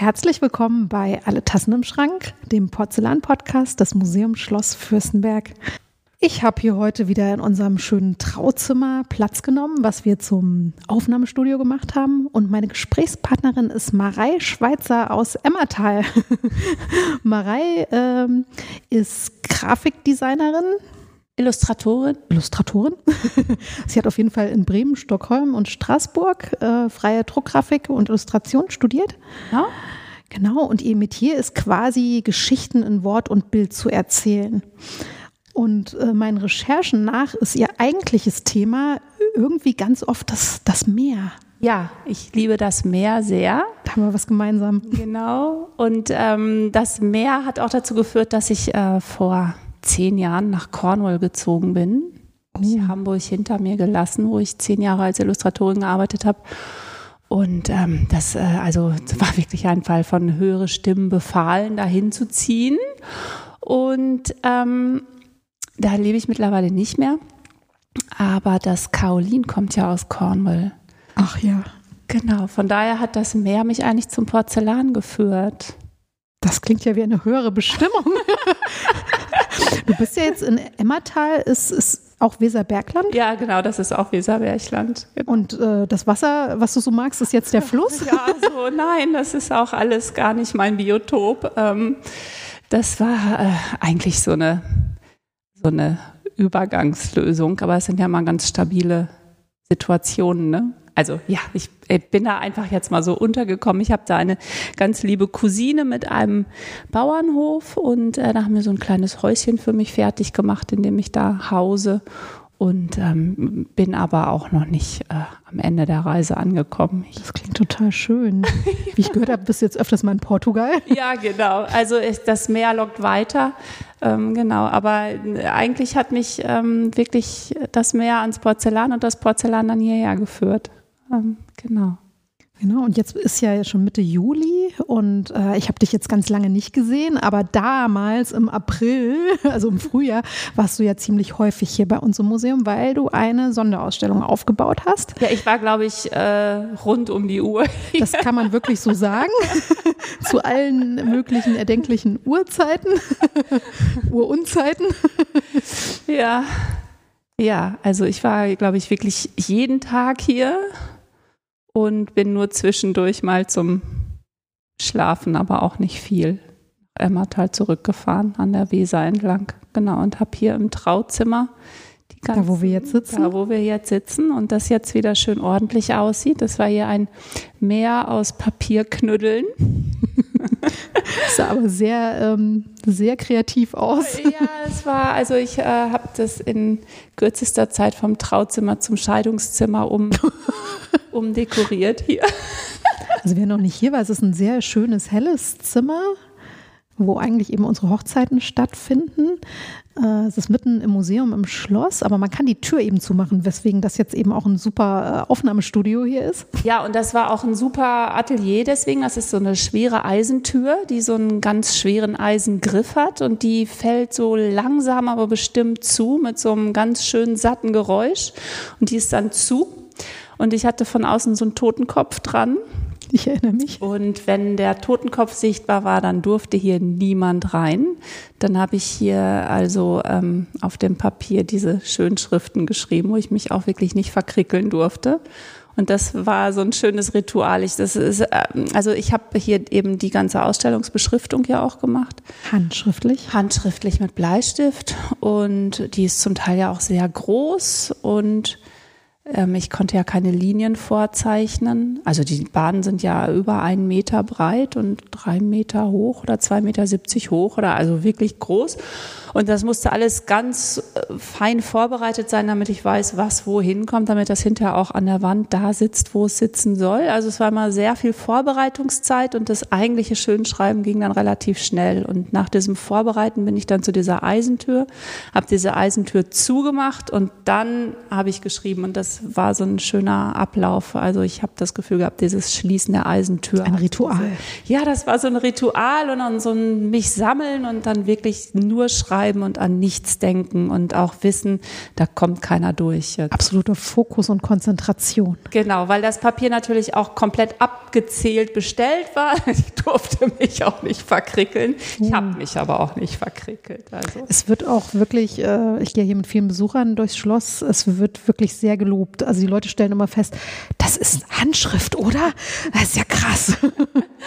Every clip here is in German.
Herzlich willkommen bei Alle Tassen im Schrank, dem Porzellan-Podcast des Museums Schloss Fürstenberg. Ich habe hier heute wieder in unserem schönen Trauzimmer Platz genommen, was wir zum Aufnahmestudio gemacht haben. Und meine Gesprächspartnerin ist Marei Schweizer aus Emmertal. Marei ähm, ist Grafikdesignerin, Illustratorin. Illustratorin. Sie hat auf jeden Fall in Bremen, Stockholm und Straßburg äh, freie Druckgrafik und Illustration studiert. Ja. Genau, und ihr Metier ist quasi Geschichten in Wort und Bild zu erzählen. Und äh, meinen Recherchen nach ist ihr eigentliches Thema irgendwie ganz oft das, das Meer. Ja, ich liebe das Meer sehr. Da haben wir was gemeinsam. Genau. Und ähm, das Meer hat auch dazu geführt, dass ich äh, vor zehn Jahren nach Cornwall gezogen bin. Oh. Ich Hamburg hinter mir gelassen, wo ich zehn Jahre als Illustratorin gearbeitet habe. Und ähm, das äh, also war wirklich ein Fall von höhere Stimmen befahlen, dahin zu ziehen. Und ähm, da lebe ich mittlerweile nicht mehr. Aber das Kaolin kommt ja aus Cornwall. Ach ja. Genau, von daher hat das Meer mich eigentlich zum Porzellan geführt. Das klingt ja wie eine höhere Bestimmung. du bist ja jetzt in Emmertal, ist, ist auch Weserbergland? Ja, genau, das ist auch Weserbergland. Genau. Und äh, das Wasser, was du so magst, ist jetzt der Fluss? Ja, so nein, das ist auch alles gar nicht mein Biotop. Ähm, das war äh, eigentlich so eine, so eine Übergangslösung, aber es sind ja mal ganz stabile Situationen, ne? Also ja, ich bin da einfach jetzt mal so untergekommen. Ich habe da eine ganz liebe Cousine mit einem Bauernhof und äh, da haben wir so ein kleines Häuschen für mich fertig gemacht, in dem ich da hause und ähm, bin aber auch noch nicht äh, am Ende der Reise angekommen. Ich das klingt total schön. Wie ich gehört habe, bist du jetzt öfters mal in Portugal. ja, genau. Also ich, das Meer lockt weiter. Ähm, genau, aber eigentlich hat mich ähm, wirklich das Meer ans Porzellan und das Porzellan dann hierher geführt. Ähm, genau. Genau, und jetzt ist ja schon Mitte Juli und äh, ich habe dich jetzt ganz lange nicht gesehen, aber damals im April, also im Frühjahr, warst du ja ziemlich häufig hier bei uns im Museum, weil du eine Sonderausstellung aufgebaut hast. Ja, ich war, glaube ich, äh, rund um die Uhr. Das kann man wirklich so sagen. Zu allen möglichen erdenklichen Uhrzeiten, Urunzeiten. Ja. Ja, also ich war, glaube ich, wirklich jeden Tag hier und bin nur zwischendurch mal zum Schlafen, aber auch nicht viel. Emmertal zurückgefahren an der Weser entlang. Genau, und habe hier im Trauzimmer die ganzen, Da, wo wir jetzt sitzen? Da, wo wir jetzt sitzen und das jetzt wieder schön ordentlich aussieht. Das war hier ein Meer aus Papierknüddeln. sah aber sehr, ähm, sehr kreativ aus. Ja, es war, also ich äh, habe das in kürzester Zeit vom Trauzimmer zum Scheidungszimmer um, umdekoriert hier. Also wer noch nicht hier war, es ist ein sehr schönes, helles Zimmer wo eigentlich eben unsere Hochzeiten stattfinden. Äh, es ist mitten im Museum im Schloss, aber man kann die Tür eben zumachen, weswegen das jetzt eben auch ein super äh, Aufnahmestudio hier ist. Ja, und das war auch ein super Atelier deswegen. Das ist so eine schwere Eisentür, die so einen ganz schweren Eisengriff hat und die fällt so langsam, aber bestimmt zu mit so einem ganz schönen satten Geräusch und die ist dann zu. Und ich hatte von außen so einen Totenkopf dran Ich erinnere mich. Und wenn der Totenkopf sichtbar war, dann durfte hier niemand rein. Dann habe ich hier also ähm, auf dem Papier diese schönen Schriften geschrieben, wo ich mich auch wirklich nicht verkrickeln durfte. Und das war so ein schönes Ritual. Ich, das ist, ähm, also ich habe hier eben die ganze Ausstellungsbeschriftung ja auch gemacht. Handschriftlich? Handschriftlich mit Bleistift. Und die ist zum Teil ja auch sehr groß und ähm, ich konnte ja keine Linien vorzeichnen. Also die Bahnen sind ja über einen Meter breit und drei Meter hoch oder zwei Meter siebzig hoch oder also wirklich groß. Und das musste alles ganz äh, fein vorbereitet sein, damit ich weiß, was wohin kommt, damit das hinterher auch an der Wand da sitzt, wo es sitzen soll. Also es war immer sehr viel Vorbereitungszeit und das eigentliche Schönschreiben ging dann relativ schnell. Und nach diesem Vorbereiten bin ich dann zu dieser Eisentür, habe diese Eisentür zugemacht und dann habe ich geschrieben. Und das das war so ein schöner Ablauf. Also ich habe das Gefühl gehabt, dieses Schließen der Eisentür. Ein Ritual. Ja, das war so ein Ritual und dann so ein mich sammeln und dann wirklich nur schreiben und an nichts denken und auch wissen, da kommt keiner durch. Jetzt. Absoluter Fokus und Konzentration. Genau, weil das Papier natürlich auch komplett abgezählt bestellt war. Ich durfte mich auch nicht verkrickeln. Ich habe mich aber auch nicht verkrickelt. Also. Es wird auch wirklich, äh, ich gehe hier mit vielen Besuchern durchs Schloss, es wird wirklich sehr gelobt. Also die Leute stellen immer fest, das ist Handschrift, oder? Das ist ja krass.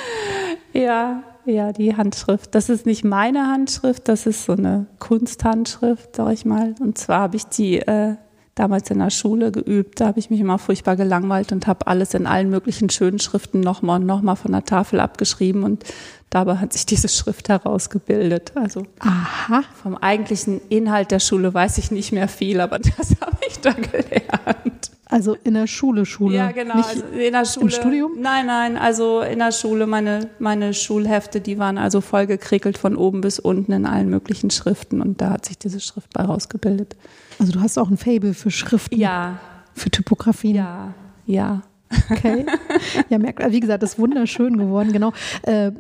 ja, ja, die Handschrift. Das ist nicht meine Handschrift, das ist so eine Kunsthandschrift, sag ich mal. Und zwar habe ich die äh, damals in der Schule geübt. Da habe ich mich immer furchtbar gelangweilt und habe alles in allen möglichen schönen Schriften nochmal und nochmal von der Tafel abgeschrieben und dabei hat sich diese Schrift herausgebildet. Also Aha. vom eigentlichen Inhalt der Schule weiß ich nicht mehr viel, aber das habe ich da gelernt. Also in der Schule, Schule. Ja, genau. Nicht also in der Schule. Im Studium? Nein, nein, also in der Schule, meine, meine Schulhefte, die waren also voll gekrickelt von oben bis unten in allen möglichen Schriften und da hat sich diese Schrift bei rausgebildet. Also du hast auch ein Fable für Schriften. Ja. Für Typografien. Ja, ja. Okay. Ja, merkt, wie gesagt, das ist wunderschön geworden, genau. Äh,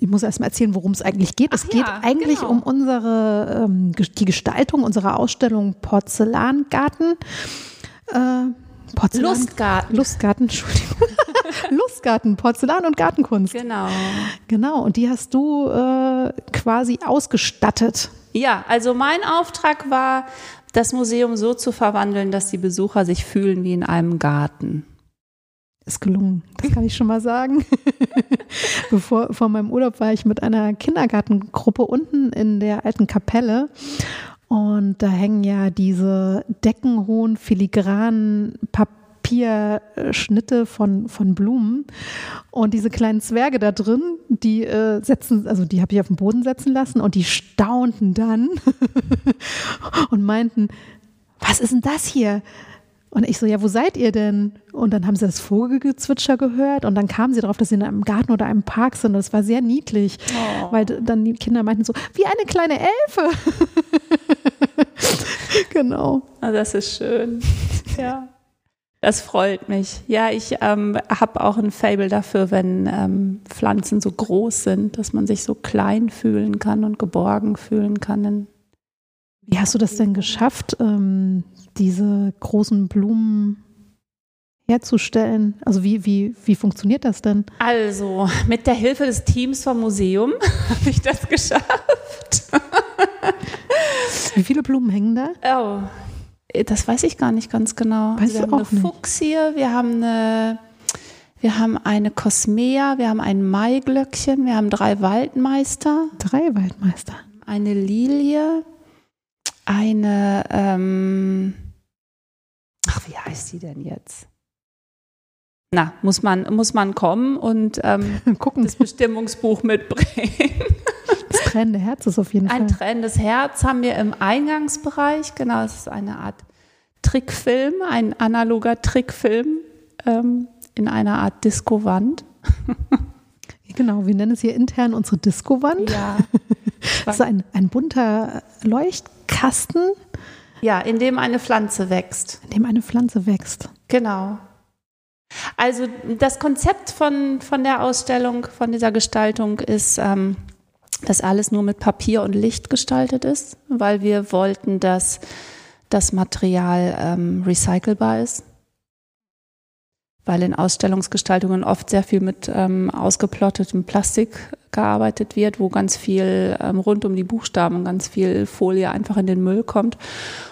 ich muss erst mal erzählen, worum es eigentlich geht. Es Ach geht ja, eigentlich genau. um unsere, ähm, die Gestaltung unserer Ausstellung Porzellangarten. Äh, Porzellan Lustgarten. Lustgarten, Entschuldigung. Lustgarten, Porzellan und Gartenkunst. Genau. Genau, und die hast du äh, quasi ausgestattet. Ja, also mein Auftrag war, das Museum so zu verwandeln, dass die Besucher sich fühlen wie in einem Garten. Ist gelungen, das kann ich schon mal sagen. Bevor vor meinem Urlaub war ich mit einer Kindergartengruppe unten in der alten Kapelle und da hängen ja diese deckenhohen filigranen Papierschnitte von, von Blumen und diese kleinen Zwerge da drin, die äh, setzen, also die habe ich auf den Boden setzen lassen und die staunten dann und meinten, was ist denn das hier? Und ich so, ja, wo seid ihr denn? Und dann haben sie das Vogelgezwitscher gehört und dann kamen sie darauf, dass sie in einem Garten oder einem Park sind. Und das war sehr niedlich, Oh. weil dann die Kinder meinten so, wie eine kleine Elfe. genau. Also das ist schön. Ja. Das freut mich. Ja, ich ähm, habe auch ein Fable dafür, wenn ähm, Pflanzen so groß sind, dass man sich so klein fühlen kann und geborgen fühlen kann. Wie hast du das denn geschafft, ähm, diese großen Blumen herzustellen? Also wie, wie, wie funktioniert das denn? Also, mit der Hilfe des Teams vom Museum habe ich das geschafft. Wie viele Blumen hängen da? Oh, das weiß ich gar nicht ganz genau. Weißt wir du haben auch eine. Fuchsie, wir haben eine, wir haben eine Cosmea, wir haben ein Maiglöckchen, wir haben drei Waldmeister, Drei Waldmeister. eine Lilie, eine, ähm, ach, wie heißt die denn jetzt? Na, muss man, muss man kommen und ähm, Gucken, das Bestimmungsbuch mitbringen. das tränende Herz ist auf jeden Ein Fall. trennendes Herz haben wir im Eingangsbereich. Genau, es ist eine Art Trickfilm, ein analoger Trickfilm ähm, in einer Art Disco-Wand. Genau, wir nennen es hier intern unsere Disco-Wand. Ja. Das ist ein, ein bunter Leuchtkasten, ja, in dem eine Pflanze wächst. in dem eine Pflanze wächst. Genau. Also das Konzept von, von der Ausstellung, von dieser Gestaltung ist, ähm, dass alles nur mit Papier und Licht gestaltet ist, weil wir wollten, dass das Material ähm, recycelbar ist. Weil in Ausstellungsgestaltungen oft sehr viel mit ähm, ausgeplottetem Plastik gearbeitet wird, wo ganz viel ähm, rund um die Buchstaben, ganz viel Folie einfach in den Müll kommt.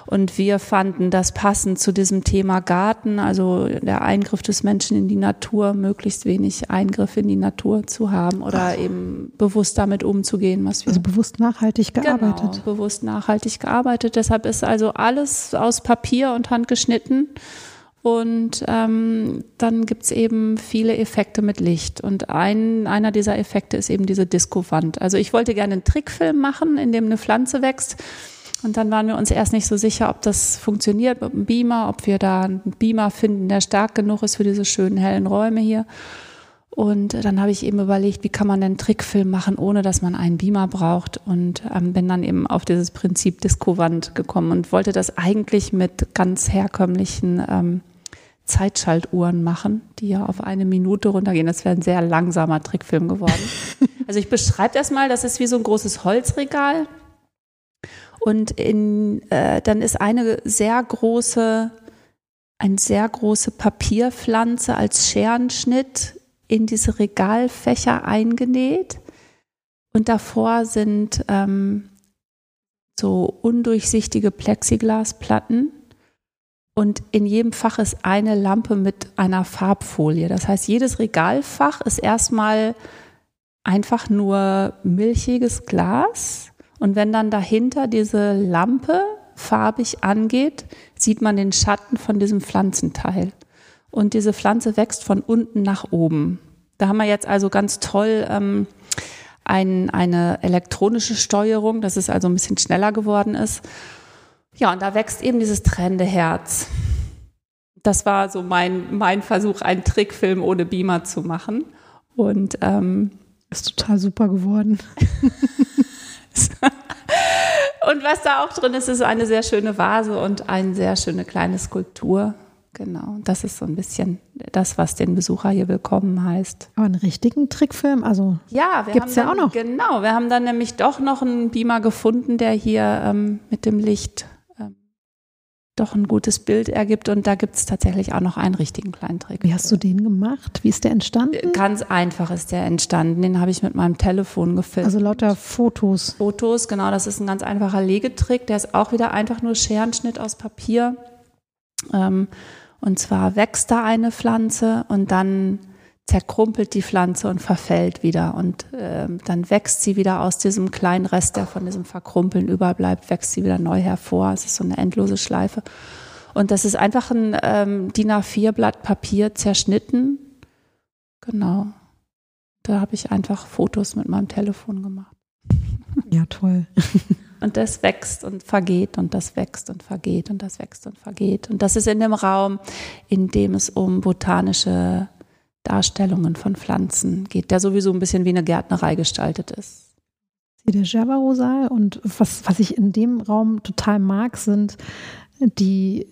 Und wir fanden das passend zu diesem Thema Garten, also der Eingriff des Menschen in die Natur, möglichst wenig Eingriff in die Natur zu haben oder eben bewusst damit umzugehen, was wir Also bewusst nachhaltig gearbeitet. Genau, bewusst nachhaltig gearbeitet. Deshalb ist also alles aus Papier und Hand geschnitten. Und ähm, dann gibt's eben viele Effekte mit Licht. Und ein, einer dieser Effekte ist eben diese Disco-Wand. Also ich wollte gerne einen Trickfilm machen, in dem eine Pflanze wächst. Und dann waren wir uns erst nicht so sicher, ob das funktioniert mit dem Beamer, ob wir da einen Beamer finden, der stark genug ist für diese schönen hellen Räume hier. Und dann habe ich eben überlegt, wie kann man denn Trickfilm machen, ohne dass man einen Beamer braucht. Und ähm, bin dann eben auf dieses Prinzip Discovant gekommen und wollte das eigentlich mit ganz herkömmlichen ähm, Zeitschaltuhren machen, die ja auf eine Minute runtergehen. Das wäre ein sehr langsamer Trickfilm geworden. also ich beschreibe das mal, das ist wie so ein großes Holzregal. Und in, äh, dann ist eine sehr große, eine sehr große Papierpflanze als Scherenschnitt in diese Regalfächer eingenäht. Und davor sind ähm, so undurchsichtige Plexiglasplatten. Und in jedem Fach ist eine Lampe mit einer Farbfolie. Das heißt, jedes Regalfach ist erstmal einfach nur milchiges Glas. Und wenn dann dahinter diese Lampe farbig angeht, sieht man den Schatten von diesem Pflanzenteil und diese Pflanze wächst von unten nach oben. Da haben wir jetzt also ganz toll ähm, ein, eine elektronische Steuerung, dass es also ein bisschen schneller geworden ist. Ja, und da wächst eben dieses trennende Herz. Das war so mein, mein Versuch, einen Trickfilm ohne Beamer zu machen. Und ähm, ist total super geworden. und was da auch drin ist, ist eine sehr schöne Vase und eine sehr schöne kleine Skulptur. Genau, das ist so ein bisschen das, was den Besucher hier willkommen heißt. Aber einen richtigen Trickfilm, also ja, gibt es ja auch noch. Genau, wir haben dann nämlich doch noch einen Beamer gefunden, der hier ähm, mit dem Licht doch ein gutes Bild ergibt. Und da gibt es tatsächlich auch noch einen richtigen kleinen Trick. Wie hast du den gemacht? Wie ist der entstanden? Ganz einfach ist der entstanden. Den habe ich mit meinem Telefon gefilmt. Also lauter Fotos. Fotos, genau. Das ist ein ganz einfacher Legetrick. Der ist auch wieder einfach nur Scherenschnitt aus Papier. Ähm, und zwar wächst da eine Pflanze und dann zerkrumpelt die Pflanze und verfällt wieder. Und äh, dann wächst sie wieder aus diesem kleinen Rest, der von diesem Verkrumpeln überbleibt, wächst sie wieder neu hervor. Es ist so eine endlose Schleife. Und das ist einfach ein ähm, DIN A4-Blatt Papier zerschnitten. Genau. Da habe ich einfach Fotos mit meinem Telefon gemacht. Ja, toll. Und das wächst und vergeht und das wächst und vergeht und das wächst und vergeht. Und das ist in dem Raum, in dem es um botanische Darstellungen von Pflanzen geht, der sowieso ein bisschen wie eine Gärtnerei gestaltet ist. Der Java-Rosal und was, was ich in dem Raum total mag, sind die,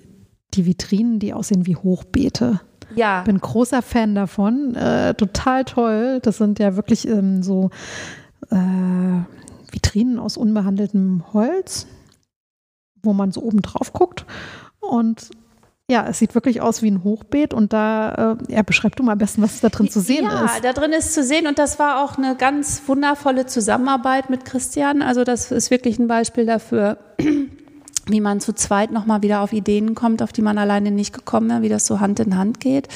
die Vitrinen, die aussehen wie Hochbeete. Ja. Bin großer Fan davon. Äh, total toll. Das sind ja wirklich ähm, so äh, Vitrinen aus unbehandeltem Holz, wo man so oben drauf guckt. Und ja, es sieht wirklich aus wie ein Hochbeet und da, äh, ja, beschreib du mal am besten, was da drin zu sehen ja, ist. Ja, da drin ist zu sehen und das war auch eine ganz wundervolle Zusammenarbeit mit Christian. Also das ist wirklich ein Beispiel dafür, wie man zu zweit nochmal wieder auf Ideen kommt, auf die man alleine nicht gekommen wäre, wie das so Hand in Hand geht.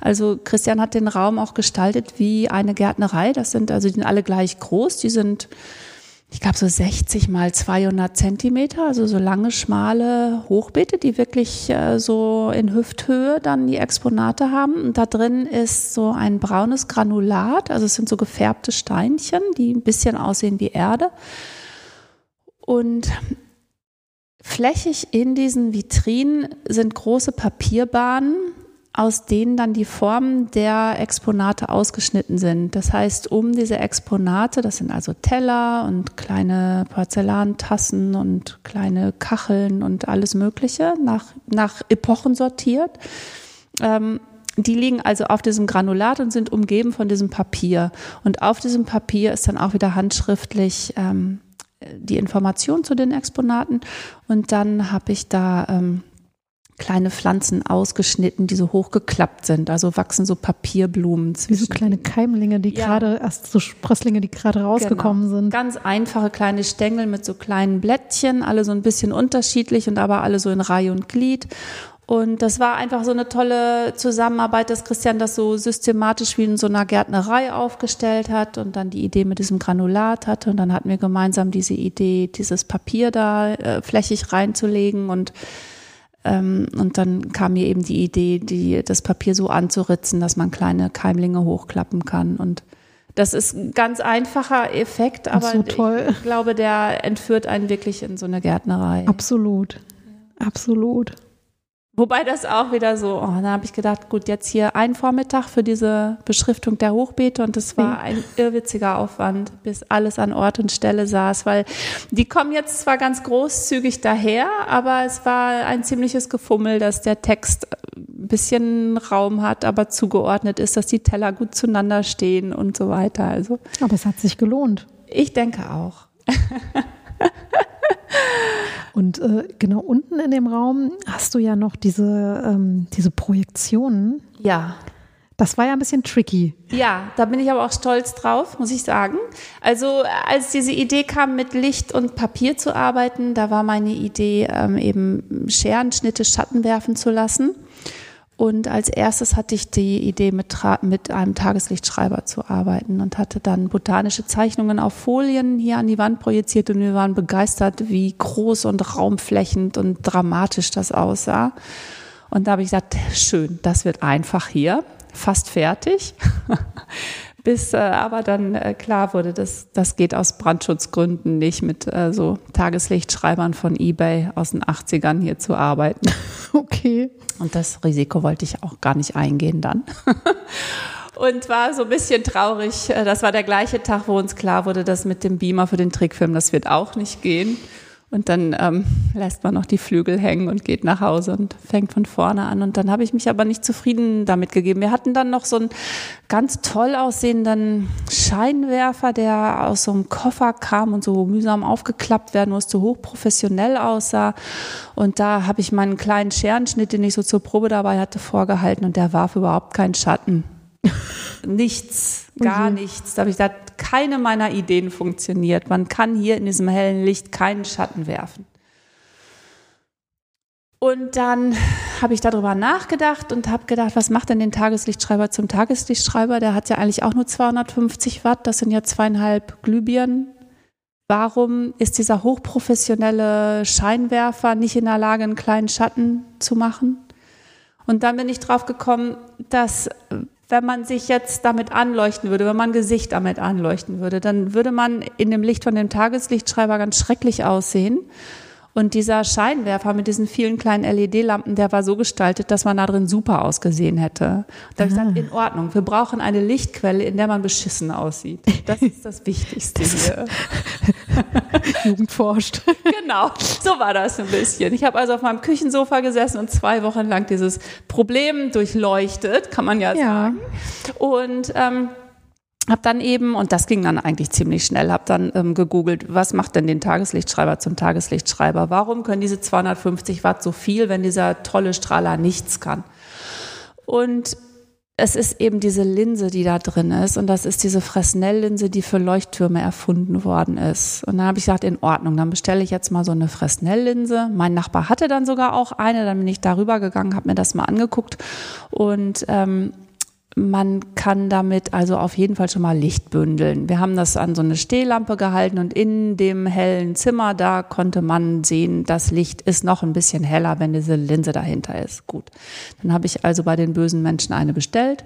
Also Christian hat den Raum auch gestaltet wie eine Gärtnerei. Das sind, also die sind alle gleich groß, die sind ich glaube, so 60 mal 200 Zentimeter, also so lange, schmale Hochbeete, die wirklich äh, so in Hüfthöhe dann die Exponate haben. Und da drin ist so ein braunes Granulat, also es sind so gefärbte Steinchen, die ein bisschen aussehen wie Erde. Und flächig in diesen Vitrinen sind große Papierbahnen, aus denen dann die Formen der Exponate ausgeschnitten sind. Das heißt, um diese Exponate, das sind also Teller und kleine Porzellantassen und kleine Kacheln und alles Mögliche, nach, nach Epochen sortiert. Ähm, die liegen also auf diesem Granulat und sind umgeben von diesem Papier. Und auf diesem Papier ist dann auch wieder handschriftlich ähm, die Information zu den Exponaten. Und dann habe ich da ähm, kleine Pflanzen ausgeschnitten, die so hochgeklappt sind. Also wachsen so Papierblumen zwischen. Wie so kleine Keimlinge, die ja. gerade, erst so Sprösslinge, die gerade rausgekommen genau. sind. Ganz einfache kleine Stängel mit so kleinen Blättchen, alle so ein bisschen unterschiedlich und aber alle so in Reihe und Glied. Und das war einfach so eine tolle Zusammenarbeit, dass Christian das so systematisch wie in so einer Gärtnerei aufgestellt hat und dann die Idee mit diesem Granulat hatte. Und dann hatten wir gemeinsam diese Idee, dieses Papier da äh, flächig reinzulegen und und dann kam mir eben die Idee, die, das Papier so anzuritzen, dass man kleine Keimlinge hochklappen kann. Und das ist ein ganz einfacher Effekt, aber so ich glaube, der entführt einen wirklich in so eine Gärtnerei. Absolut. Absolut. Wobei das auch wieder so, oh, dann habe ich gedacht, gut, jetzt hier ein Vormittag für diese Beschriftung der Hochbeete und das war ein irrwitziger Aufwand, bis alles an Ort und Stelle saß, weil die kommen jetzt zwar ganz großzügig daher, aber es war ein ziemliches Gefummel, dass der Text ein bisschen Raum hat, aber zugeordnet ist, dass die Teller gut zueinander stehen und so weiter. Also, aber es hat sich gelohnt. Ich denke auch. Und äh, genau unten in dem Raum hast du ja noch diese, ähm, diese Projektionen. Ja. Das war ja ein bisschen tricky. Ja, da bin ich aber auch stolz drauf, muss ich sagen. Also als diese Idee kam, mit Licht und Papier zu arbeiten, da war meine Idee, ähm, eben Scherenschnitte, Schatten werfen zu lassen. Und als erstes hatte ich die Idee, mit, mit einem Tageslichtschreiber zu arbeiten und hatte dann botanische Zeichnungen auf Folien hier an die Wand projiziert und wir waren begeistert, wie groß und raumflächend und dramatisch das aussah. Und da habe ich gesagt, schön, das wird einfach hier, fast fertig. Bis äh, aber dann äh, klar wurde, dass das geht aus Brandschutzgründen nicht mit äh, so Tageslichtschreibern von eBay aus den 80ern hier zu arbeiten. Okay. Und das Risiko wollte ich auch gar nicht eingehen dann. und war so ein bisschen traurig. Äh, das war der gleiche Tag, wo uns klar wurde, dass mit dem Beamer für den Trickfilm, das wird auch nicht gehen. Und dann ähm, lässt man noch die Flügel hängen und geht nach Hause und fängt von vorne an. Und dann habe ich mich aber nicht zufrieden damit gegeben. Wir hatten dann noch so einen ganz toll aussehenden Scheinwerfer, der aus so einem Koffer kam und so mühsam aufgeklappt werden musste, hochprofessionell aussah. Und da habe ich meinen kleinen Scherenschnitt, den ich so zur Probe dabei hatte, vorgehalten und der warf überhaupt keinen Schatten. Nichts, gar mhm. nichts. Da habe ich gesagt, keine meiner Ideen funktioniert. Man kann hier in diesem hellen Licht keinen Schatten werfen. Und dann habe ich darüber nachgedacht und habe gedacht, was macht denn den Tageslichtschreiber zum Tageslichtschreiber? Der hat ja eigentlich auch nur 250 Watt, das sind ja zweieinhalb Glühbirnen. Warum ist dieser hochprofessionelle Scheinwerfer nicht in der Lage, einen kleinen Schatten zu machen? Und dann bin ich drauf gekommen, dass wenn man sich jetzt damit anleuchten würde, wenn man Gesicht damit anleuchten würde, dann würde man in dem Licht von dem Tageslichtschreiber ganz schrecklich aussehen. Und dieser Scheinwerfer mit diesen vielen kleinen LED-Lampen, der war so gestaltet, dass man da drin super ausgesehen hätte. Da habe ich gesagt, in Ordnung, wir brauchen eine Lichtquelle, in der man beschissen aussieht. Das ist das Wichtigste hier. Jugend forscht. Genau, so war das ein bisschen. Ich habe also auf meinem Küchensofa gesessen und zwei Wochen lang dieses Problem durchleuchtet, kann man ja, ja. sagen. Und ähm, habe dann eben, und das ging dann eigentlich ziemlich schnell, habe dann ähm, gegoogelt, was macht denn den Tageslichtschreiber zum Tageslichtschreiber? Warum können diese 250 Watt so viel, wenn dieser tolle Strahler nichts kann? Und es ist eben diese Linse, die da drin ist. Und das ist diese Fresnel-Linse, die für Leuchttürme erfunden worden ist. Und dann habe ich gesagt, in Ordnung, dann bestelle ich jetzt mal so eine Fresnel-Linse. Mein Nachbar hatte dann sogar auch eine. Dann bin ich darüber gegangen, habe mir das mal angeguckt. Und ähm, man kann damit also auf jeden Fall schon mal Licht bündeln. Wir haben das an so eine Stehlampe gehalten und in dem hellen Zimmer, da konnte man sehen, das Licht ist noch ein bisschen heller, wenn diese Linse dahinter ist. Gut. Dann habe ich also bei den bösen Menschen eine bestellt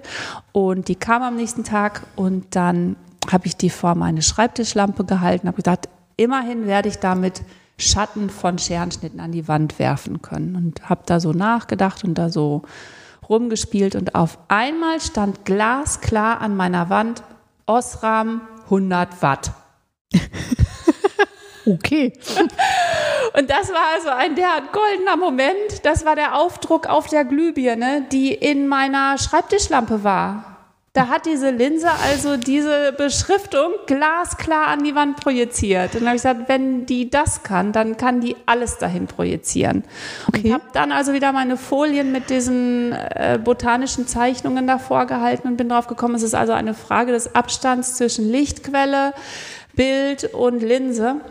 und die kam am nächsten Tag und dann habe ich die vor meine Schreibtischlampe gehalten, habe gesagt, immerhin werde ich damit Schatten von Scherenschnitten an die Wand werfen können und habe da so nachgedacht und da so rumgespielt und auf einmal stand glasklar an meiner Wand Osram 100 Watt. okay. Und das war also ein derart goldener Moment. Das war der Aufdruck auf der Glühbirne, die in meiner Schreibtischlampe war. Da hat diese Linse also diese Beschriftung glasklar an die Wand projiziert. Und dann habe ich gesagt, wenn die das kann, dann kann die alles dahin projizieren. Okay. Und habe dann also wieder meine Folien mit diesen äh, botanischen Zeichnungen davor gehalten und bin drauf gekommen, es ist also eine Frage des Abstands zwischen Lichtquelle, Bild und Linse.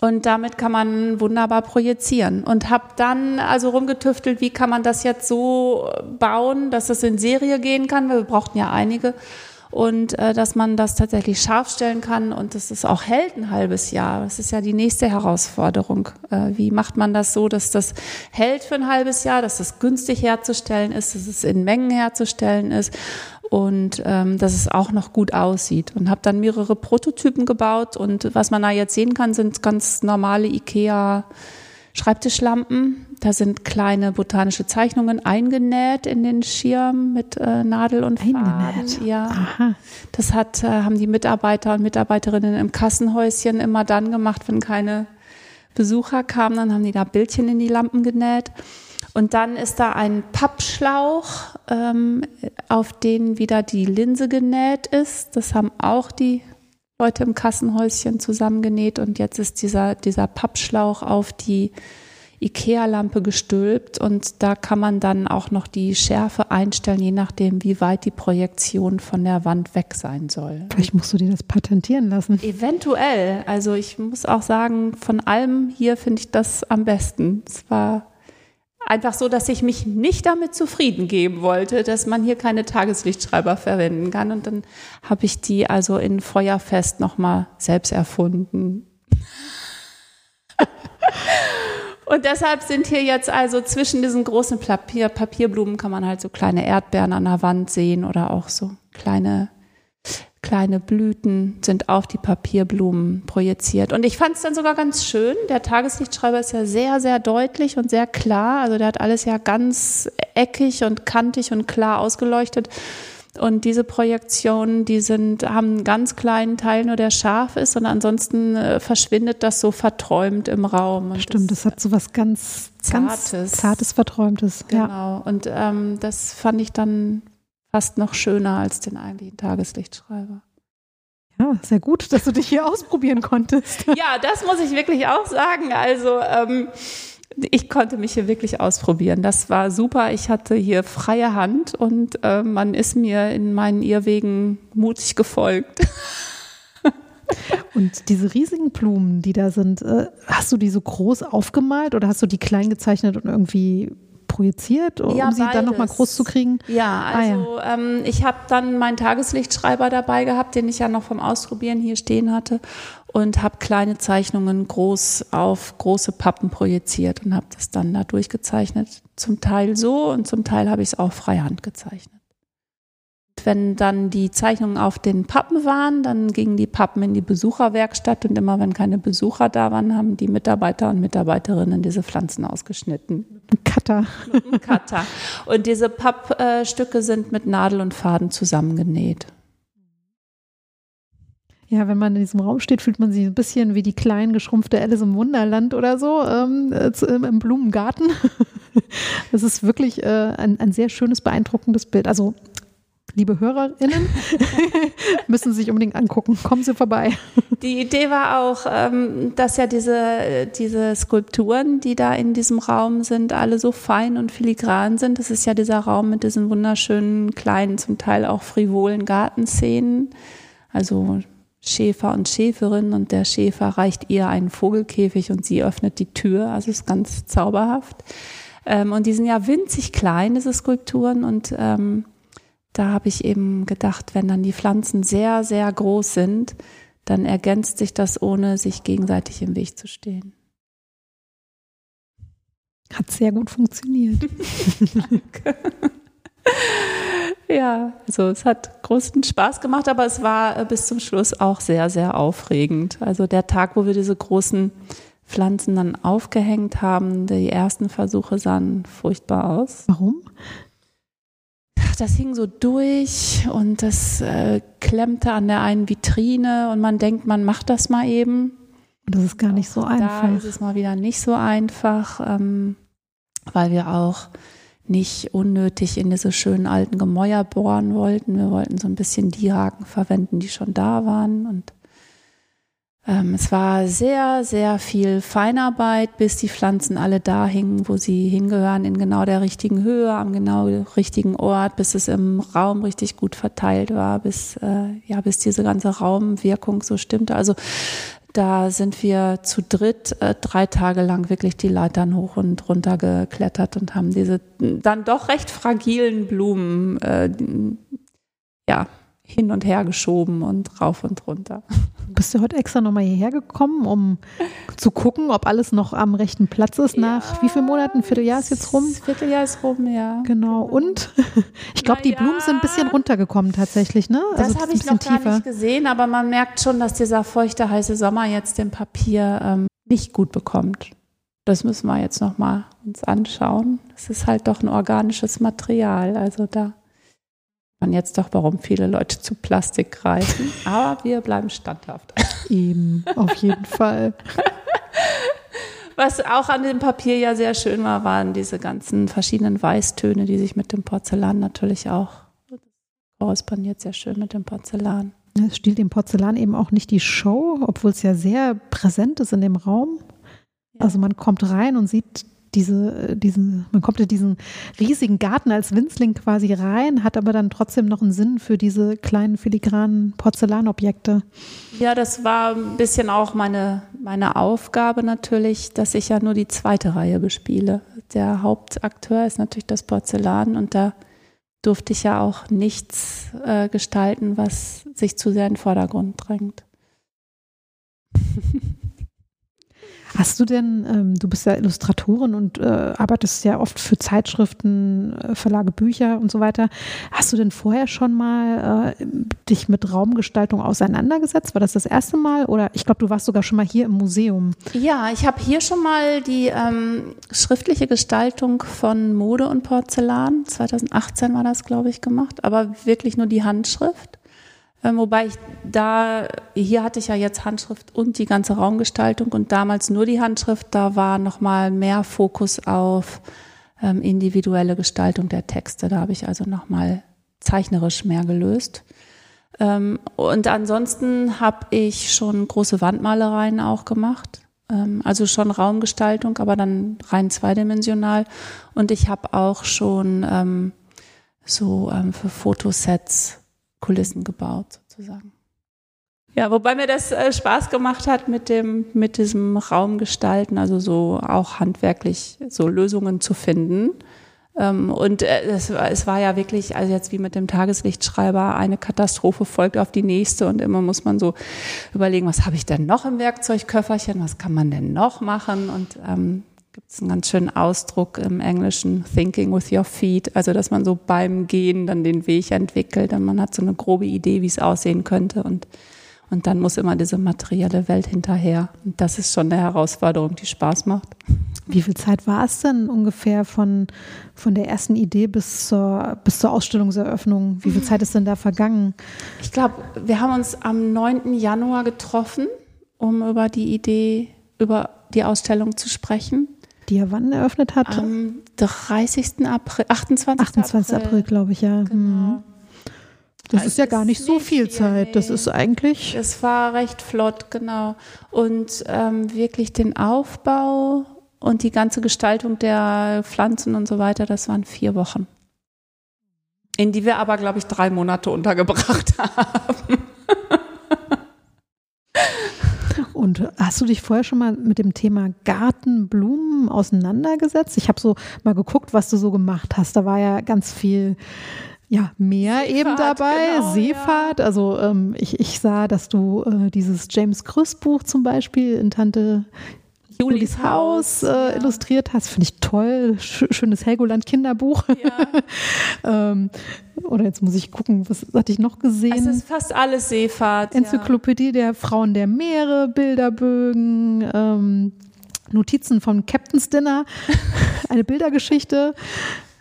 Und damit kann man wunderbar projizieren. Und habe dann also rumgetüftelt, wie kann man das jetzt so bauen, dass es in Serie gehen kann. Wir brauchten ja einige. Und äh, dass man das tatsächlich scharf stellen kann und dass es auch hält ein halbes Jahr. Das ist ja die nächste Herausforderung. Äh, wie macht man das so, dass das hält für ein halbes Jahr, dass das günstig herzustellen ist, dass es in Mengen herzustellen ist und ähm, dass es auch noch gut aussieht. Und habe dann mehrere Prototypen gebaut und was man da jetzt sehen kann, sind ganz normale IKEA Schreibtischlampen. Da sind kleine botanische Zeichnungen eingenäht in den Schirm mit äh, Nadel und eingenäht. Faden. Ja, Aha. das hat, äh, haben die Mitarbeiter und Mitarbeiterinnen im Kassenhäuschen immer dann gemacht, wenn keine Besucher kamen. Dann haben die da Bildchen in die Lampen genäht. Und dann ist da ein Pappschlauch, ähm, auf den wieder die Linse genäht ist. Das haben auch die Leute im Kassenhäuschen zusammengenäht und jetzt ist dieser, dieser Pappschlauch auf die IKEA-Lampe gestülpt und da kann man dann auch noch die Schärfe einstellen, je nachdem, wie weit die Projektion von der Wand weg sein soll. Vielleicht musst du dir das patentieren lassen. Eventuell. Also ich muss auch sagen, von allem hier finde ich das am besten. Es war einfach so, dass ich mich nicht damit zufrieden geben wollte, dass man hier keine Tageslichtschreiber verwenden kann. Und dann habe ich die also in Feuerfest nochmal selbst erfunden. Und deshalb sind hier jetzt also zwischen diesen großen Papier, Papierblumen kann man halt so kleine Erdbeeren an der Wand sehen oder auch so kleine kleine Blüten sind auf die Papierblumen projiziert. Und ich fand es dann sogar ganz schön. Der Tageslichtschreiber ist ja sehr, sehr deutlich und sehr klar. Also der hat alles ja ganz eckig und kantig und klar ausgeleuchtet. Und diese Projektionen, die sind, haben einen ganz kleinen Teil nur, der scharf ist und ansonsten äh, verschwindet das so verträumt im Raum. Und Stimmt, das, das, hat so was ganz Zartes, ganz zartes Verträumtes. Genau. Ja. Und ähm, das fand ich dann fast noch schöner als den eigentlichen Tageslichtschreiber. Ja, sehr gut, dass du dich hier ausprobieren konntest. Ja, das muss ich wirklich auch sagen. Also ähm, ich konnte mich hier wirklich ausprobieren. Das war super. Ich hatte hier freie Hand und äh, man ist mir in meinen Irrwegen mutig gefolgt. Und diese riesigen Blumen, die da sind, äh, hast du die so groß aufgemalt oder hast du die klein gezeichnet und irgendwie projiziert, um ja, sie dann nochmal groß zu kriegen? Ja, also ah, ja. Ähm, ich habe dann meinen Tageslichtschreiber dabei gehabt, den ich ja noch vom Ausprobieren hier stehen hatte und habe kleine Zeichnungen groß auf große Pappen projiziert und habe das dann da durchgezeichnet. Zum Teil so und zum Teil habe ich es auch freihand gezeichnet. Wenn dann die Zeichnungen auf den Pappen waren, dann gingen die Pappen in die Besucherwerkstatt und immer wenn keine Besucher da waren, haben die Mitarbeiter und Mitarbeiterinnen diese Pflanzen ausgeschnitten. Ein Cutter. Ein Cutter. Und diese Pappstücke sind mit Nadel und Faden zusammengenäht. Ja, wenn man in diesem Raum steht, fühlt man sich ein bisschen wie die klein geschrumpfte Alice im Wunderland oder so ähm, äh, im Blumengarten. Das ist wirklich äh, ein, ein sehr schönes, beeindruckendes Bild. Also liebe HörerInnen, müssen Sie sich unbedingt angucken. Kommen Sie vorbei. Die Idee war auch, ähm, dass ja diese, diese Skulpturen, die da in diesem Raum sind, alle so fein und filigran sind. Das ist ja dieser Raum mit diesen wunderschönen, kleinen, zum Teil auch frivolen Gartenszenen. Also Schäfer und Schäferin und der Schäfer reicht ihr einen Vogelkäfig und sie öffnet die Tür. Also ist ganz zauberhaft. Ähm, und die sind ja winzig klein, diese Skulpturen und ähm, da habe ich eben gedacht, wenn dann die Pflanzen sehr, sehr groß sind, dann ergänzt sich das, ohne sich gegenseitig im Weg zu stehen. Hat sehr gut funktioniert. Danke. Ja, also es hat großen Spaß gemacht, aber es war äh, bis zum Schluss auch sehr, sehr aufregend. Also der Tag, wo wir diese großen Pflanzen dann aufgehängt haben, die ersten Versuche sahen furchtbar aus. Warum? Das hing so durch und das äh, klemmte an der einen Vitrine und man denkt, man macht das mal eben. Und das ist gar nicht so einfach. Da ist es mal wieder nicht so einfach, ähm, weil wir auch nicht unnötig in diese schönen alten Gemäuer bohren wollten. Wir wollten so ein bisschen die Haken verwenden, die schon da waren und es war sehr, sehr viel Feinarbeit, bis die Pflanzen alle da hingen, wo sie hingehören, in genau der richtigen Höhe, am genau richtigen Ort, bis es im Raum richtig gut verteilt war, bis, äh, ja, bis diese ganze Raumwirkung so stimmte. Also da sind wir zu dritt äh, drei Tage lang wirklich die Leitern hoch und runter geklettert und haben diese dann doch recht fragilen Blumen äh, ja, hin und her geschoben und rauf und runter. Bist du heute extra nochmal hierher gekommen, um zu gucken, ob alles noch am rechten Platz ist? Nach ja, wie vielen Monaten? Vierteljahr ist jetzt rum? Vierteljahr ist rum, ja. Genau. Und ich glaube, die Blumen sind ein bisschen runtergekommen tatsächlich, ne? Also das habe ich noch tiefer. gar nicht gesehen, aber man merkt schon, dass dieser feuchte, heiße Sommer jetzt dem Papier ähm, nicht gut bekommt. Das müssen wir jetzt noch mal uns anschauen. Es ist halt doch ein organisches Material. Also da man jetzt doch, warum viele Leute zu Plastik greifen. Aber wir bleiben standhaft. Eben, auf jeden Fall. Was auch an dem Papier ja sehr schön war, waren diese ganzen verschiedenen Weißtöne, die sich mit dem Porzellan natürlich auch korrespondiert sehr schön mit dem Porzellan. Es stiehlt dem Porzellan eben auch nicht die Show, obwohl es ja sehr präsent ist in dem Raum. Also man kommt rein und sieht diese, diese, man kommt in diesen riesigen Garten als Winzling quasi rein, hat aber dann trotzdem noch einen Sinn für diese kleinen filigranen Porzellanobjekte. Ja, das war ein bisschen auch meine, meine Aufgabe natürlich, dass ich ja nur die zweite Reihe bespiele. Der Hauptakteur ist natürlich das Porzellan und da durfte ich ja auch nichts äh, gestalten, was sich zu sehr in den Vordergrund drängt. Hast du denn, ähm, du bist ja Illustratorin und äh, arbeitest ja oft für Zeitschriften, äh, Verlage, Bücher und so weiter. Hast du denn vorher schon mal äh, dich mit Raumgestaltung auseinandergesetzt? War das das erste Mal oder ich glaube, du warst sogar schon mal hier im Museum? Ja, ich habe hier schon mal die ähm, schriftliche Gestaltung von Mode und Porzellan, 2018 war das, glaube ich, gemacht, aber wirklich nur die Handschrift. Ähm, wobei ich da, hier hatte ich ja jetzt Handschrift und die ganze Raumgestaltung und damals nur die Handschrift, da war nochmal mehr Fokus auf ähm, individuelle Gestaltung der Texte. Da habe ich also nochmal zeichnerisch mehr gelöst. Ähm, und ansonsten habe ich schon große Wandmalereien auch gemacht. Ähm, also schon Raumgestaltung, aber dann rein zweidimensional. Und ich habe auch schon ähm, so ähm, für Fotosets Kulissen gebaut sozusagen. Ja, wobei mir das äh, Spaß gemacht hat mit dem, mit diesem Raumgestalten, also so auch handwerklich so Lösungen zu finden. Ähm, und äh, es, es war ja wirklich, also jetzt wie mit dem Tageslichtschreiber, eine Katastrophe folgt auf die nächste und immer muss man so überlegen, was habe ich denn noch im Werkzeugköfferchen, was kann man denn noch machen und ähm, gibt es einen ganz schönen Ausdruck im Englischen, Thinking with your feet, also dass man so beim Gehen dann den Weg entwickelt und man hat so eine grobe Idee, wie es aussehen könnte und, und dann muss immer diese materielle Welt hinterher. Und das ist schon eine Herausforderung, die Spaß macht. Wie viel Zeit war es denn ungefähr von, von der ersten Idee bis zur, bis zur Ausstellungseröffnung? Wie viel Zeit ist denn da vergangen? Ich glaube, wir haben uns am 9. Januar getroffen, um über die Idee, über die Ausstellung zu sprechen die er wann eröffnet hat? Am 30. April, 28. 28. April, April glaube ich, ja. Genau. Hm. Das also ist ja gar nicht so viel, viel Zeit. Nee. Das ist eigentlich. Es war recht flott, genau. Und ähm, wirklich den Aufbau und die ganze Gestaltung der Pflanzen und so weiter, das waren vier Wochen. In die wir aber, glaube ich, drei Monate untergebracht haben. Und hast du dich vorher schon mal mit dem Thema Gartenblumen auseinandergesetzt? Ich habe so mal geguckt, was du so gemacht hast. Da war ja ganz viel ja, Meer Seefahrt, eben dabei, genau, Seefahrt. Ja. Also ähm, ich, ich sah, dass du äh, dieses James Krüss Buch zum Beispiel in Tante Julis Haus äh, ja. illustriert hast. Finde ich toll. Sch schönes Helgoland Kinderbuch. Ja. ähm, oder jetzt muss ich gucken, was hatte ich noch gesehen? Es ist fast alles Seefahrt. Enzyklopädie ja. der Frauen der Meere, Bilderbögen, ähm, Notizen vom Captain's Dinner, eine Bildergeschichte.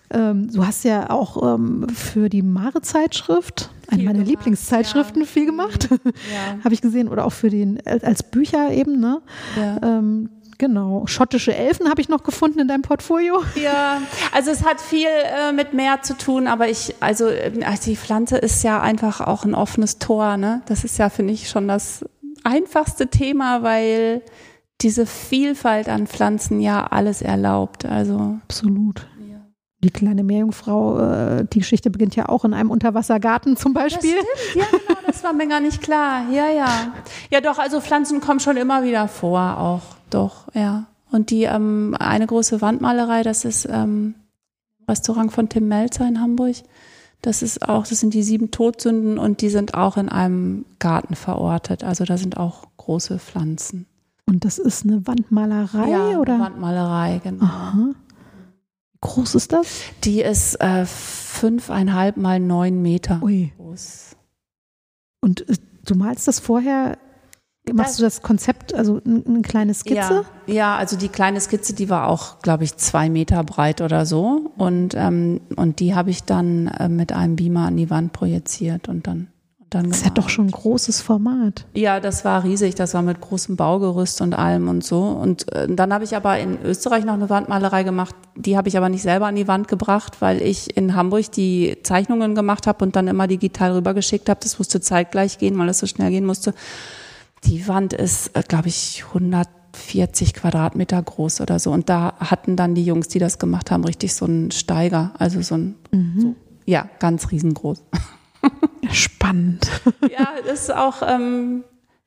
Ähm, du hast ja auch ähm, für die Mare-Zeitschrift, eine meiner gemacht, Lieblingszeitschriften, ja. viel gemacht, ja. habe ich gesehen, oder auch für den als Bücher eben, ne? Ja. Ähm, Genau. Schottische Elfen habe ich noch gefunden in deinem Portfolio. Ja, also es hat viel äh, mit Meer zu tun, aber ich, also, also die Pflanze ist ja einfach auch ein offenes Tor. Ne? Das ist ja, finde ich, schon das einfachste Thema, weil diese Vielfalt an Pflanzen ja alles erlaubt. Also absolut. Die kleine Meerjungfrau, äh, die Geschichte beginnt ja auch in einem Unterwassergarten zum Beispiel. Das stimmt, ja, genau, das war mir gar nicht klar. Ja, ja. Ja, doch, also Pflanzen kommen schon immer wieder vor, auch. Doch, ja. Und die ähm, eine große Wandmalerei, das ist ähm, Restaurant von Tim Melzer in Hamburg. Das ist auch, das sind die sieben Todsünden und die sind auch in einem Garten verortet. Also da sind auch große Pflanzen. Und das ist eine Wandmalerei ja, oder? Eine Wandmalerei, genau. Aha. Wie groß ist das? Die ist äh, fünfeinhalb mal neun Meter Ui. groß. Und äh, du malst das vorher Machst das, du das Konzept, also eine kleine Skizze? Ja, ja, also die kleine Skizze, die war auch, glaube ich, zwei Meter breit oder so. Und, ähm, und die habe ich dann äh, mit einem Beamer an die Wand projiziert und dann dann das ist ja doch schon ein großes Format. Ja, das war riesig. Das war mit großem Baugerüst und allem und so. Und äh, dann habe ich aber in Österreich noch eine Wandmalerei gemacht. Die habe ich aber nicht selber an die Wand gebracht, weil ich in Hamburg die Zeichnungen gemacht habe und dann immer digital rübergeschickt habe. Das musste zeitgleich gehen, weil es so schnell gehen musste. Die Wand ist, äh, glaube ich, 140 Quadratmeter groß oder so. Und da hatten dann die Jungs, die das gemacht haben, richtig so einen Steiger. Also so ein, mhm. so, ja, ganz riesengroß. Spannend. Ja, das ist auch ähm,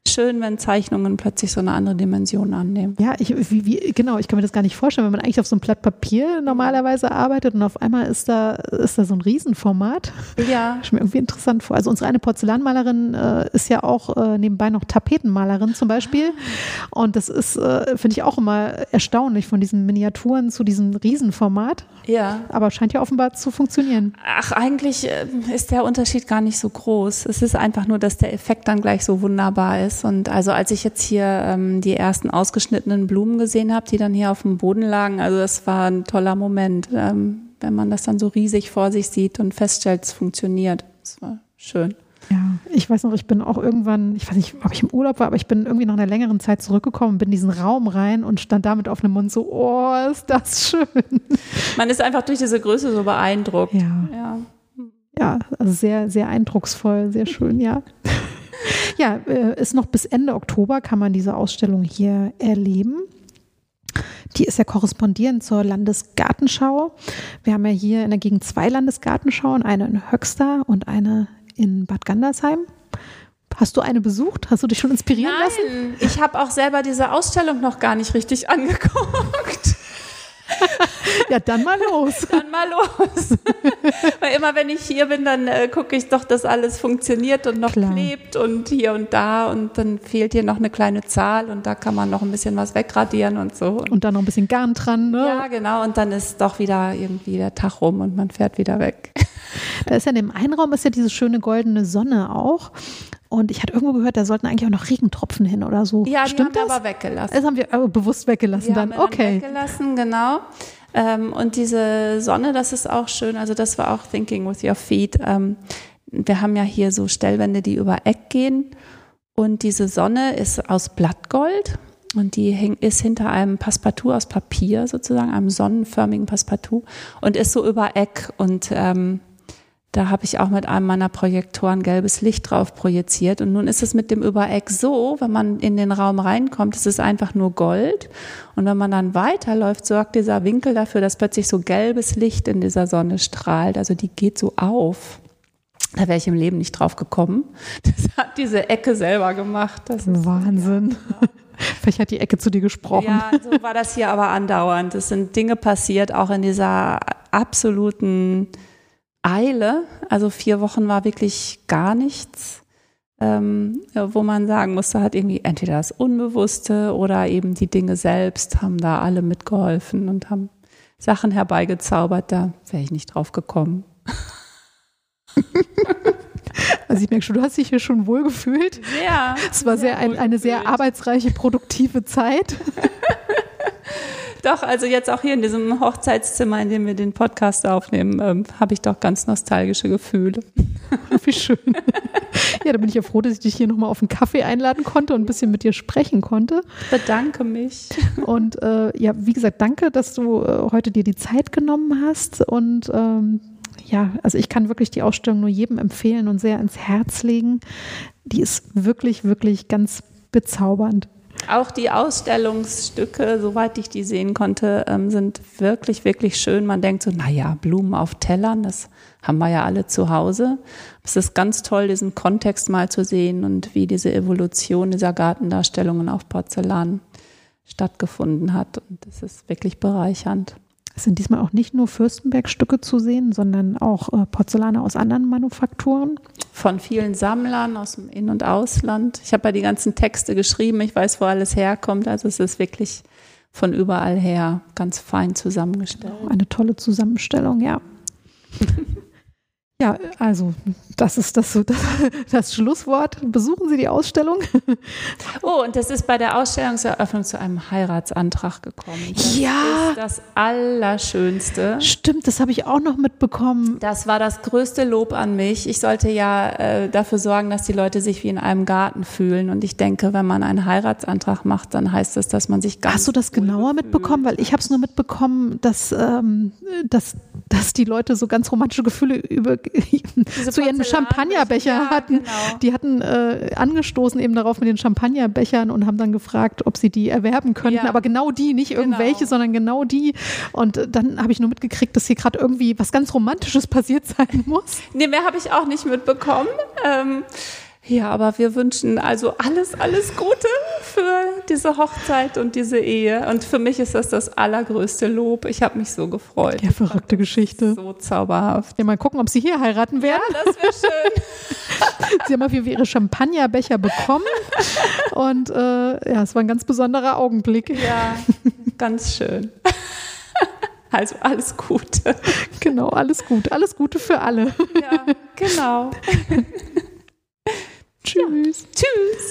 schön, wenn Zeichnungen plötzlich so eine andere Dimension annehmen. Ja, ich, wie, wie, genau, ich kann mir das gar nicht vorstellen, wenn man eigentlich auf so einem Blatt Papier normalerweise arbeitet und auf einmal ist da, ist da so ein Riesenformat. Ja. Ich mir irgendwie interessant vor. Also unsere eine Porzellanmalerin äh, ist ja auch äh, nebenbei noch Tapetenmalerin zum Beispiel. Und das ist, äh, finde ich auch immer erstaunlich von diesen Miniaturen zu diesem Riesenformat. Ja. Aber scheint ja offenbar zu funktionieren. Ach, eigentlich äh, ist der Unterschied gar nicht so groß. Es ist einfach nur, dass der Effekt dann gleich so wunderbar ist. Und also als ich jetzt hier ähm, die ersten ausgeschnittenen Blumen gesehen habe, die dann hier auf dem Boden lagen, also das war ein toller Moment, ähm, wenn man das dann so riesig vor sich sieht und feststellt, es funktioniert. Das war schön. Ja, ich weiß noch, ich bin auch irgendwann, ich weiß nicht, ob ich im Urlaub war, aber ich bin irgendwie nach einer längeren Zeit zurückgekommen, bin in diesen Raum rein und stand damit auf einem Mund so, oh, ist das schön. Man ist einfach durch diese Größe so beeindruckt. Ja. Ja, ja also sehr, sehr eindrucksvoll, sehr schön, ja. Ja, äh, ist noch bis Ende Oktober kann man diese Ausstellung hier erleben. Die ist ja korrespondierend zur Landesgartenschau. Wir haben ja hier in der Gegend zwei Landesgartenschauen, eine in Höxter und eine in Bad Gandersheim. Hast du eine besucht? Hast du dich schon inspirieren Nein, lassen? Ich habe auch selber diese Ausstellung noch gar nicht richtig angeguckt. ja, dann mal los. Dann mal los. Weil immer wenn ich hier bin, dann äh, gucke ich doch, dass alles funktioniert und noch Klar. klebt und hier und da und dann fehlt hier noch eine kleine Zahl und da kann man noch ein bisschen was wegradieren und so. Und dann noch ein bisschen Garn dran, ne? Ja, genau. Und dann ist doch wieder irgendwie der Tag rum und man fährt wieder weg. Da ist ja in dem Einraum ist ja diese schöne goldene Sonne auch. Und ich hatte irgendwo gehört, da sollten eigentlich auch noch Regentropfen hin oder so. Ja, die Stimmt haben wir aber weggelassen. Das haben wir aber bewusst weggelassen die dann. Haben wir okay. Dann weggelassen, genau. Ähm, und diese Sonne, das ist auch schön. Also das war auch Thinking with Your Feet. Ähm, wir haben ja hier so Stellwände, die über Eck gehen. Und diese Sonne ist aus Blattgold. Und die ist hinter einem Passepartout aus Papier sozusagen, einem sonnenförmigen Passepartout und ist so über Eck. Und ähm, da habe ich auch mit einem meiner Projektoren gelbes Licht drauf projiziert. Und nun ist es mit dem Übereck so, wenn man in den Raum reinkommt, es ist einfach nur Gold. Und wenn man dann weiterläuft, sorgt dieser Winkel dafür, dass plötzlich so gelbes Licht in dieser Sonne strahlt. Also die geht so auf. Da wäre ich im Leben nicht drauf gekommen. Das hat diese Ecke selber gemacht. Das ist Wahnsinn. Ja, Vielleicht hat die Ecke zu dir gesprochen. Ja, so war das hier aber andauernd. Es sind Dinge passiert, auch in dieser absoluten Eile, also vier Wochen war wirklich gar nichts, ähm, wo man sagen musste, hat irgendwie entweder das Unbewusste oder eben die Dinge selbst haben da alle mitgeholfen und haben Sachen herbeigezaubert, da wäre ich nicht drauf gekommen. Also ich merke schon, du hast dich hier schon wohl gefühlt. Ja. Es war sehr, ein, eine sehr arbeitsreiche, produktive Zeit. Doch, also jetzt auch hier in diesem Hochzeitszimmer, in dem wir den Podcast aufnehmen, ähm, habe ich doch ganz nostalgische Gefühle. Wie schön. Ja, da bin ich ja froh, dass ich dich hier nochmal auf einen Kaffee einladen konnte und ein bisschen mit dir sprechen konnte. Bedanke mich. Und äh, ja, wie gesagt, danke, dass du äh, heute dir die Zeit genommen hast. Und ähm, ja, also ich kann wirklich die Ausstellung nur jedem empfehlen und sehr ins Herz legen. Die ist wirklich, wirklich ganz bezaubernd. Auch die Ausstellungsstücke, soweit ich die sehen konnte, ähm, sind wirklich, wirklich schön. Man denkt so, naja, Blumen auf Tellern, das haben wir ja alle zu Hause. Es ist ganz toll, diesen Kontext mal zu sehen und wie diese Evolution dieser Gartendarstellungen auf Porzellan stattgefunden hat. Und das ist wirklich bereichernd. Es sind diesmal auch nicht nur Fürstenberg-Stücke zu sehen, sondern auch äh, Porzellane aus anderen Manufakturen. Von vielen Sammlern aus dem In- und Ausland. Ich habe ja die ganzen Texte geschrieben, ich weiß, wo alles herkommt. Also es ist wirklich von überall her ganz fein zusammengestellt. Eine tolle Zusammenstellung, ja. Ja, also das ist das, das, das, Schlusswort. Besuchen Sie die Ausstellung. Oh, und das ist bei der Ausstellungseröffnung zu einem Heiratsantrag gekommen. Das ja. ist das Allerschönste. Stimmt, das habe ich auch noch mitbekommen. Das war das größte Lob an mich. Ich sollte ja äh, dafür sorgen, dass die Leute sich wie in einem Garten fühlen. Und ich denke, wenn man einen Heiratsantrag macht, dann heißt das, dass man sich ganz. Hast du das genauer mitbekommen? Weil ich habe es nur mitbekommen, dass, ähm, dass, dass die Leute so ganz romantische Gefühle über zu ihren Champagnerbecher hatten. Genau. Die hatten äh, angestoßen eben darauf mit den Champagnerbechern und haben dann gefragt, ob sie die erwerben könnten. Ja. Aber genau die, nicht genau. irgendwelche, genau. sondern genau die. Und äh, dann habe ich nur mitgekriegt, dass hier gerade irgendwie was ganz Romantisches passiert sein muss. Nee, mehr habe ich auch nicht mitbekommen. Ähm, ja, aber wir wünschen also alles, alles Gute für diese Hochzeit und diese Ehe. Und für mich ist das das allergrößte Lob. Ich habe mich so gefreut. Ja, verrückte Geschichte. So zauberhaft. Ja, mal gucken, ob Sie hier heiraten werden. Ja, das wäre schön. Sie haben auf jeden Fall Ihre Champagnerbecher bekommen. Und äh, ja, es war ein ganz besonderer Augenblick. Ja, ganz schön. Also alles Gute. Genau, alles gut. Alles Gute für alle. Ja, genau. Tschüss. Ja. Tschüss.